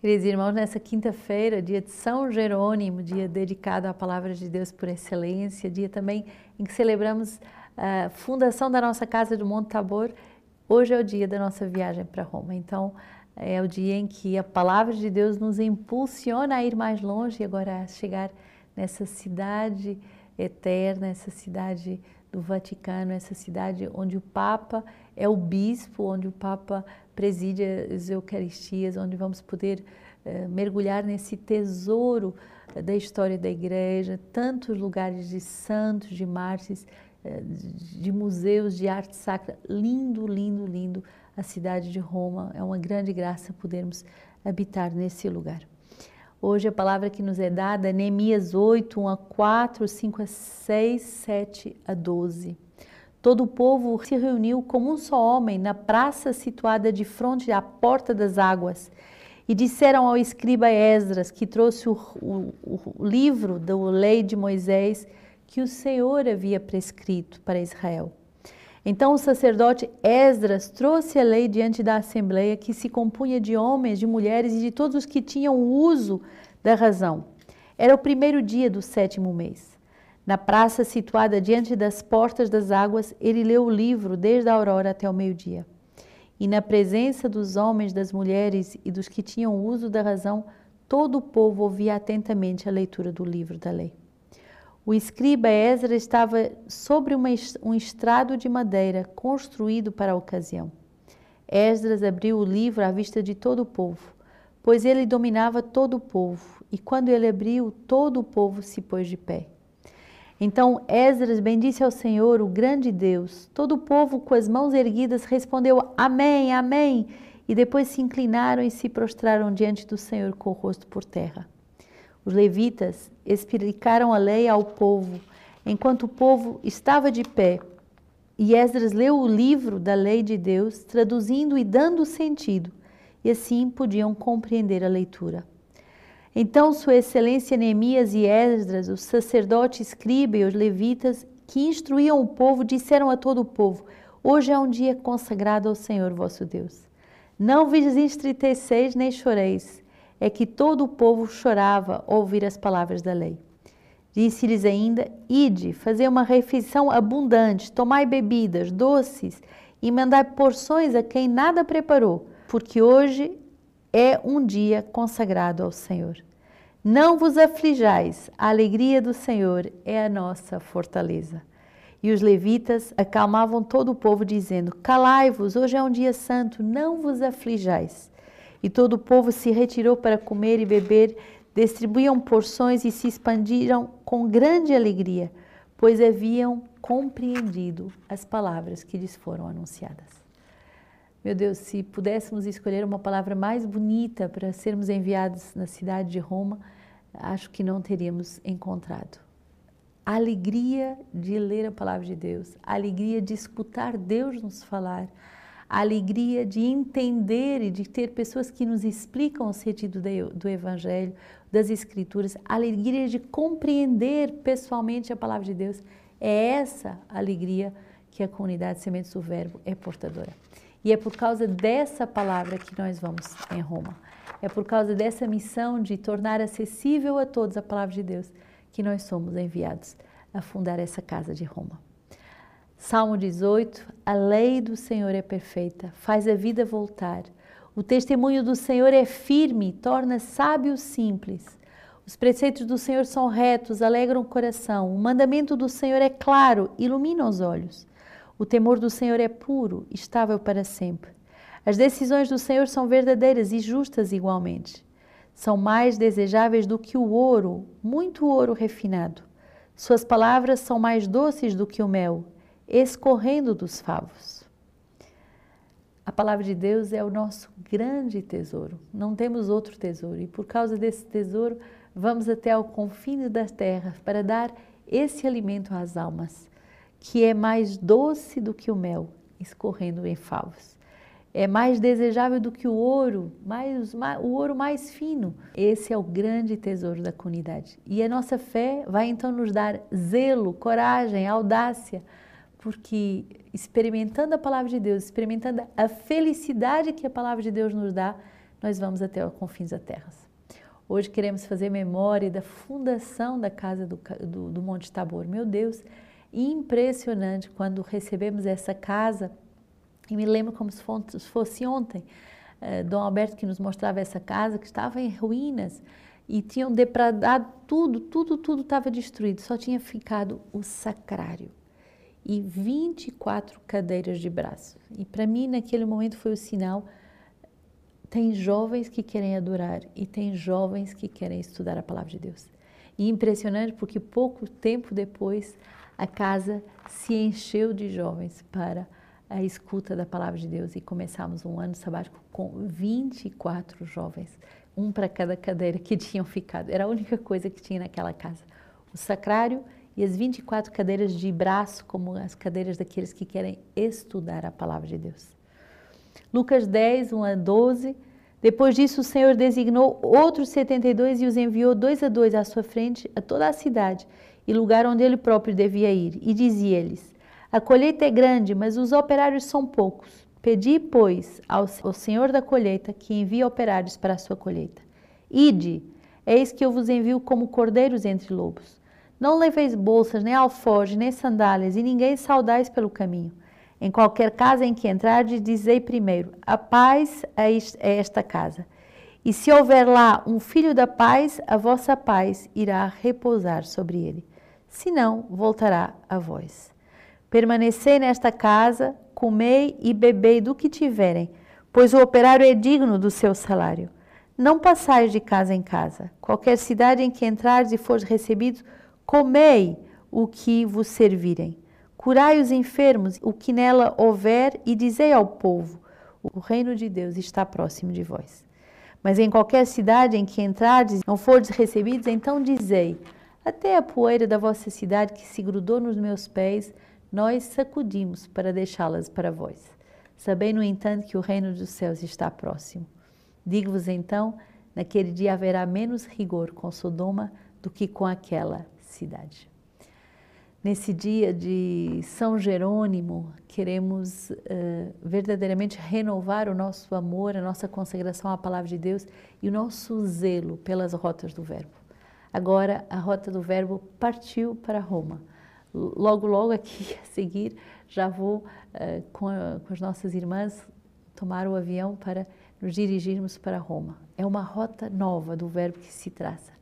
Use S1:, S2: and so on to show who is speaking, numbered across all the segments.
S1: Queridos irmãos, nessa quinta-feira, dia de São Jerônimo, dia dedicado à palavra de Deus por excelência, dia também em que celebramos a fundação da nossa casa do Monte Tabor, hoje é o dia da nossa viagem para Roma. Então, é o dia em que a palavra de Deus nos impulsiona a ir mais longe e agora a chegar nessa cidade eterna, essa cidade do Vaticano, essa cidade onde o Papa é o bispo, onde o Papa preside as Eucaristias, onde vamos poder uh, mergulhar nesse tesouro da história da Igreja, tantos lugares de santos, de mártires, uh, de museus de arte sacra. Lindo, lindo, lindo a cidade de Roma. É uma grande graça podermos habitar nesse lugar. Hoje a palavra que nos é dada é Neemias 8, 1 a 4, 5 a 6, 7 a 12. Todo o povo se reuniu como um só homem na praça situada de frente à porta das águas e disseram ao escriba Esdras, que trouxe o, o, o livro da lei de Moisés, que o Senhor havia prescrito para Israel. Então o sacerdote Esdras trouxe a lei diante da assembleia, que se compunha de homens, de mulheres e de todos os que tinham uso da razão. Era o primeiro dia do sétimo mês. Na praça situada diante das portas das águas, ele leu o livro desde a aurora até o meio-dia. E na presença dos homens, das mulheres e dos que tinham uso da razão, todo o povo ouvia atentamente a leitura do livro da lei. O escriba Ezra estava sobre uma, um estrado de madeira construído para a ocasião. Esdras abriu o livro à vista de todo o povo, pois ele dominava todo o povo, e quando ele abriu, todo o povo se pôs de pé. Então Esdras bendisse ao Senhor, o grande Deus. Todo o povo, com as mãos erguidas, respondeu: Amém, Amém. E depois se inclinaram e se prostraram diante do Senhor com o rosto por terra. Os levitas explicaram a lei ao povo, enquanto o povo estava de pé. E Esdras leu o livro da lei de Deus, traduzindo e dando sentido, e assim podiam compreender a leitura. Então, Sua Excelência Neemias e Esdras, o sacerdote escriba e os levitas que instruíam o povo, disseram a todo o povo: Hoje é um dia consagrado ao Senhor vosso Deus. Não vos entristeceis nem choreis. É que todo o povo chorava ao ouvir as palavras da lei. Disse-lhes ainda: Ide, fazei uma refeição abundante, tomai bebidas, doces e mandai porções a quem nada preparou, porque hoje é um dia consagrado ao Senhor. Não vos aflijais, a alegria do Senhor é a nossa fortaleza. E os levitas acalmavam todo o povo, dizendo: Calai-vos, hoje é um dia santo, não vos aflijais. E todo o povo se retirou para comer e beber, distribuíam porções e se expandiram com grande alegria, pois haviam compreendido as palavras que lhes foram anunciadas. Meu Deus, se pudéssemos escolher uma palavra mais bonita para sermos enviados na cidade de Roma, acho que não teríamos encontrado. Alegria de ler a palavra de Deus, alegria de escutar Deus nos falar, alegria de entender e de ter pessoas que nos explicam o sentido do Evangelho, das Escrituras, alegria de compreender pessoalmente a palavra de Deus. É essa alegria que a comunidade Sementes do Verbo é portadora. E é por causa dessa palavra que nós vamos em Roma. É por causa dessa missão de tornar acessível a todos a palavra de Deus que nós somos enviados a fundar essa casa de Roma. Salmo 18: A lei do Senhor é perfeita, faz a vida voltar. O testemunho do Senhor é firme, torna sábio simples. Os preceitos do Senhor são retos, alegram o coração. O mandamento do Senhor é claro, ilumina os olhos. O temor do Senhor é puro, estável para sempre. As decisões do Senhor são verdadeiras e justas igualmente. São mais desejáveis do que o ouro, muito ouro refinado. Suas palavras são mais doces do que o mel, escorrendo dos favos. A palavra de Deus é o nosso grande tesouro. Não temos outro tesouro e por causa desse tesouro vamos até ao confins da terra para dar esse alimento às almas que é mais doce do que o mel escorrendo em favos. É mais desejável do que o ouro, mais, o ouro mais fino. Esse é o grande tesouro da comunidade. E a nossa fé vai então nos dar zelo, coragem, audácia, porque experimentando a palavra de Deus, experimentando a felicidade que a palavra de Deus nos dá, nós vamos até os confins da terra. Hoje queremos fazer memória da fundação da casa do, do, do Monte Tabor. Meu Deus, impressionante quando recebemos essa casa. E me lembro como se fosse ontem, eh, Dom Alberto que nos mostrava essa casa que estava em ruínas e tinham depredado tudo, tudo, tudo estava destruído. Só tinha ficado o sacrário e 24 cadeiras de braço. E para mim, naquele momento, foi o sinal tem jovens que querem adorar e tem jovens que querem estudar a palavra de Deus. E impressionante porque pouco tempo depois a casa se encheu de jovens para a escuta da palavra de Deus e começamos um ano sabático com 24 jovens, um para cada cadeira que tinham ficado. Era a única coisa que tinha naquela casa. O sacrário e as 24 cadeiras de braço, como as cadeiras daqueles que querem estudar a palavra de Deus. Lucas 10, 1 a 12. Depois disso, o Senhor designou outros 72 e os enviou dois a dois à sua frente a toda a cidade e lugar onde ele próprio devia ir. E dizia-lhes: A colheita é grande, mas os operários são poucos. Pedi, pois, ao, Senhor da colheita que envie operários para a sua colheita. Ide, eis que eu vos envio como cordeiros entre lobos. Não leveis bolsas, nem alforje, nem sandálias, e ninguém saudais pelo caminho. Em qualquer casa em que entrardes, dizei primeiro: A paz é, é esta casa. E se houver lá um filho da paz, a vossa paz irá repousar sobre ele. Se não, voltará a vós. Permanecei nesta casa, comei e bebei do que tiverem, pois o operário é digno do seu salário. Não passais de casa em casa. Qualquer cidade em que entrardes e fores recebidos, comei o que vos servirem Curai os enfermos, o que nela houver, e dizei ao povo: o reino de Deus está próximo de vós. Mas em qualquer cidade em que entrardes, não fordes recebidos, então dizei: até a poeira da vossa cidade que se grudou nos meus pés, nós sacudimos para deixá-las para vós. Sabei, no entanto, que o reino dos céus está próximo. Digo-vos então, naquele dia haverá menos rigor com Sodoma do que com aquela cidade. Nesse dia de São Jerônimo, queremos uh, verdadeiramente renovar o nosso amor, a nossa consagração à palavra de Deus e o nosso zelo pelas rotas do Verbo. Agora, a rota do Verbo partiu para Roma. Logo, logo aqui a seguir, já vou uh, com, a, com as nossas irmãs tomar o avião para nos dirigirmos para Roma. É uma rota nova do Verbo que se traça.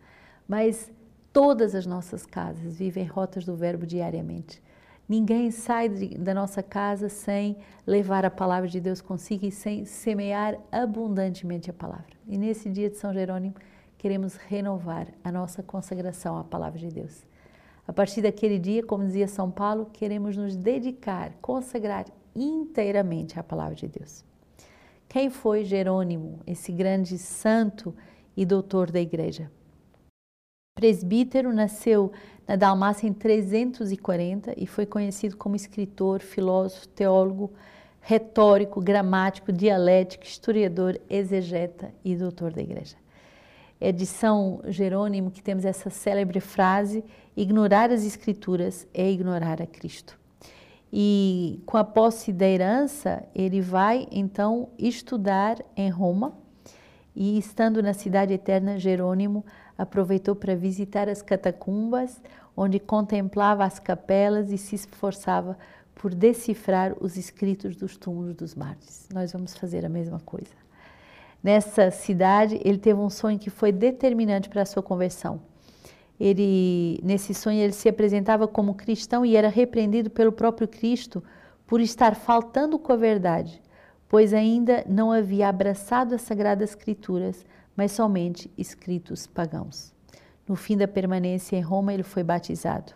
S1: Mas Todas as nossas casas vivem rotas do Verbo diariamente. Ninguém sai de, da nossa casa sem levar a palavra de Deus consigo e sem semear abundantemente a palavra. E nesse dia de São Jerônimo, queremos renovar a nossa consagração à palavra de Deus. A partir daquele dia, como dizia São Paulo, queremos nos dedicar, consagrar inteiramente à palavra de Deus. Quem foi Jerônimo, esse grande santo e doutor da igreja? Presbítero, nasceu na Dalmácia em 340 e foi conhecido como escritor, filósofo, teólogo, retórico, gramático, dialético, historiador, exegeta e doutor da igreja. É de São Jerônimo que temos essa célebre frase: ignorar as escrituras é ignorar a Cristo. E com a posse da herança, ele vai então estudar em Roma e, estando na cidade eterna, Jerônimo aproveitou para visitar as catacumbas, onde contemplava as capelas e se esforçava por decifrar os escritos dos túmulos dos mártires. Nós vamos fazer a mesma coisa. Nessa cidade, ele teve um sonho que foi determinante para a sua conversão. Ele, nesse sonho, ele se apresentava como cristão e era repreendido pelo próprio Cristo por estar faltando com a verdade, pois ainda não havia abraçado as Sagradas Escrituras, mas somente escritos pagãos. No fim da permanência em Roma, ele foi batizado.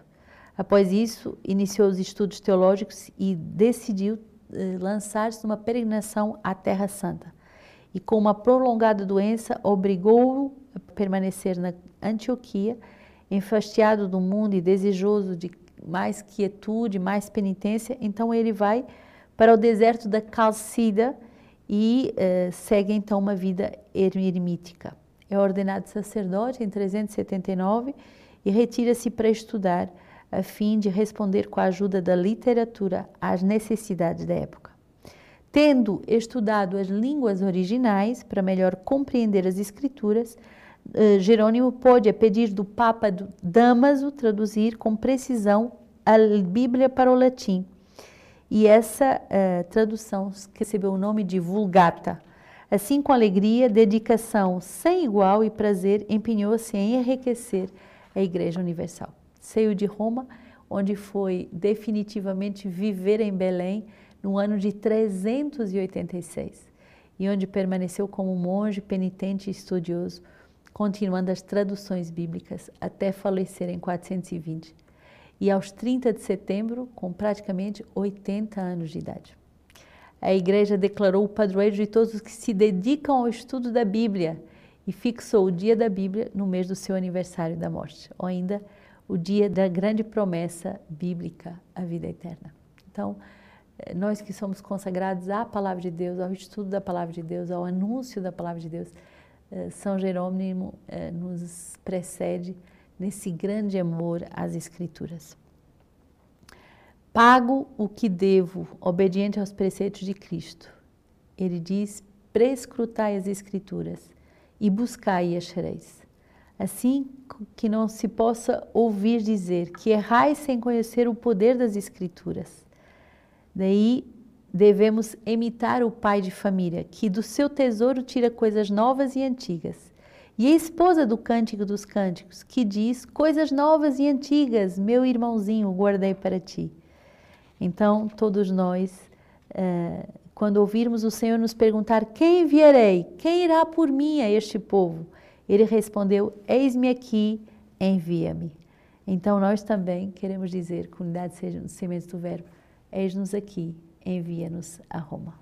S1: Após isso, iniciou os estudos teológicos e decidiu eh, lançar-se numa peregrinação à Terra Santa. E com uma prolongada doença, obrigou-o a permanecer na Antioquia, enfastiado do mundo e desejoso de mais quietude, mais penitência. Então ele vai para o deserto da Calcida, e uh, segue então uma vida eremítica. É ordenado sacerdote em 379 e retira-se para estudar, a fim de responder com a ajuda da literatura às necessidades da época. Tendo estudado as línguas originais para melhor compreender as Escrituras, eh, Jerônimo pôde, a pedir do Papa Damaso, traduzir com precisão a Bíblia para o latim. E essa uh, tradução recebeu o nome de Vulgata. Assim, com alegria, dedicação sem igual e prazer, empenhou-se em enriquecer a Igreja Universal. Saiu de Roma, onde foi definitivamente viver em Belém no ano de 386 e onde permaneceu como monge penitente e estudioso, continuando as traduções bíblicas até falecer em 420 e aos 30 de setembro, com praticamente 80 anos de idade. A igreja declarou o padroeiro de todos os que se dedicam ao estudo da Bíblia e fixou o dia da Bíblia no mês do seu aniversário da morte, ou ainda o dia da grande promessa bíblica, a vida eterna. Então, nós que somos consagrados à palavra de Deus, ao estudo da palavra de Deus, ao anúncio da palavra de Deus, eh, São Jerônimo eh, nos precede nesse grande amor às Escrituras. Pago o que devo, obediente aos preceitos de Cristo. Ele diz: prescrutai as Escrituras e buscai e achareis. Assim que não se possa ouvir dizer que errais sem conhecer o poder das Escrituras. Daí devemos imitar o pai de família, que do seu tesouro tira coisas novas e antigas e a esposa do Cântico dos Cânticos, que diz: Coisas novas e antigas, meu irmãozinho, guardei para ti. Então, todos nós, eh, quando ouvirmos o Senhor nos perguntar: Quem enviarei? Quem irá por mim a este povo? Ele respondeu: Eis-me aqui, envia-me. Então, nós também queremos dizer, comunidade seja no cimento do Verbo: Eis-nos aqui, envia-nos a Roma.